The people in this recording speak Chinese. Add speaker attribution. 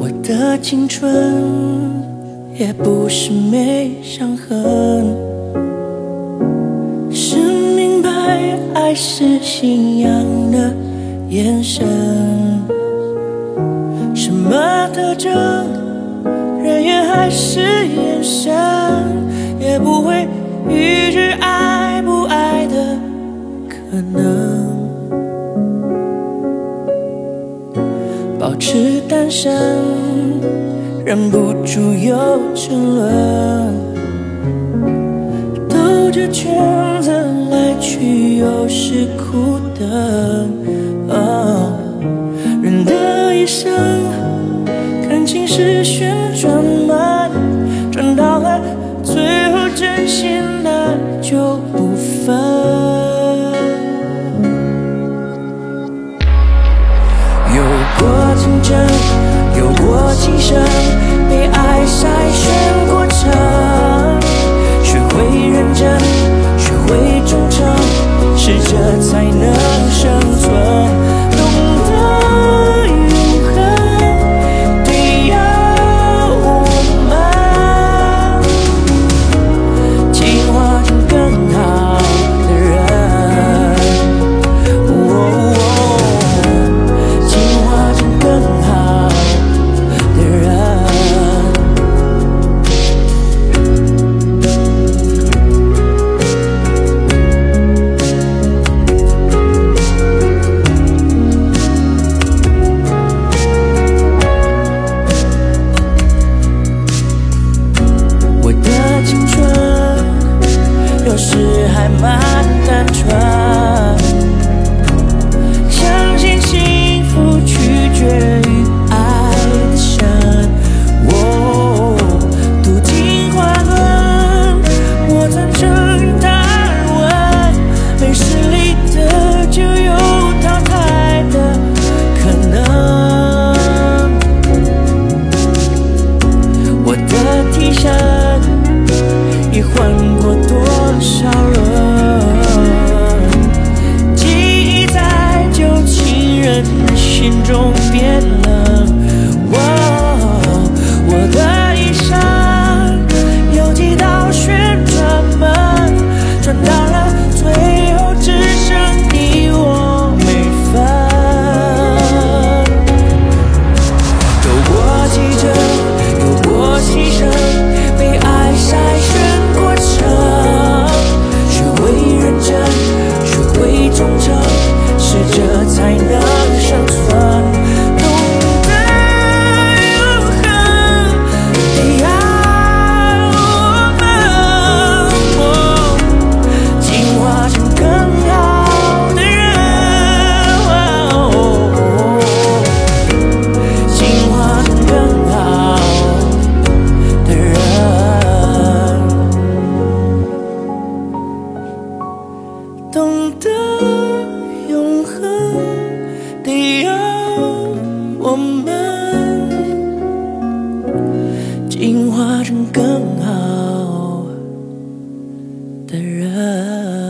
Speaker 1: 我的青春也不是没伤痕，是明白爱是信仰的眼神，什么特征？爱是眼神，也不会预知爱不爱的可能。保持单身，忍不住又沉沦，兜着圈子来去，又是苦等。哦，人的一生，感情是旋转。found my mind. 心中变了成更好的人。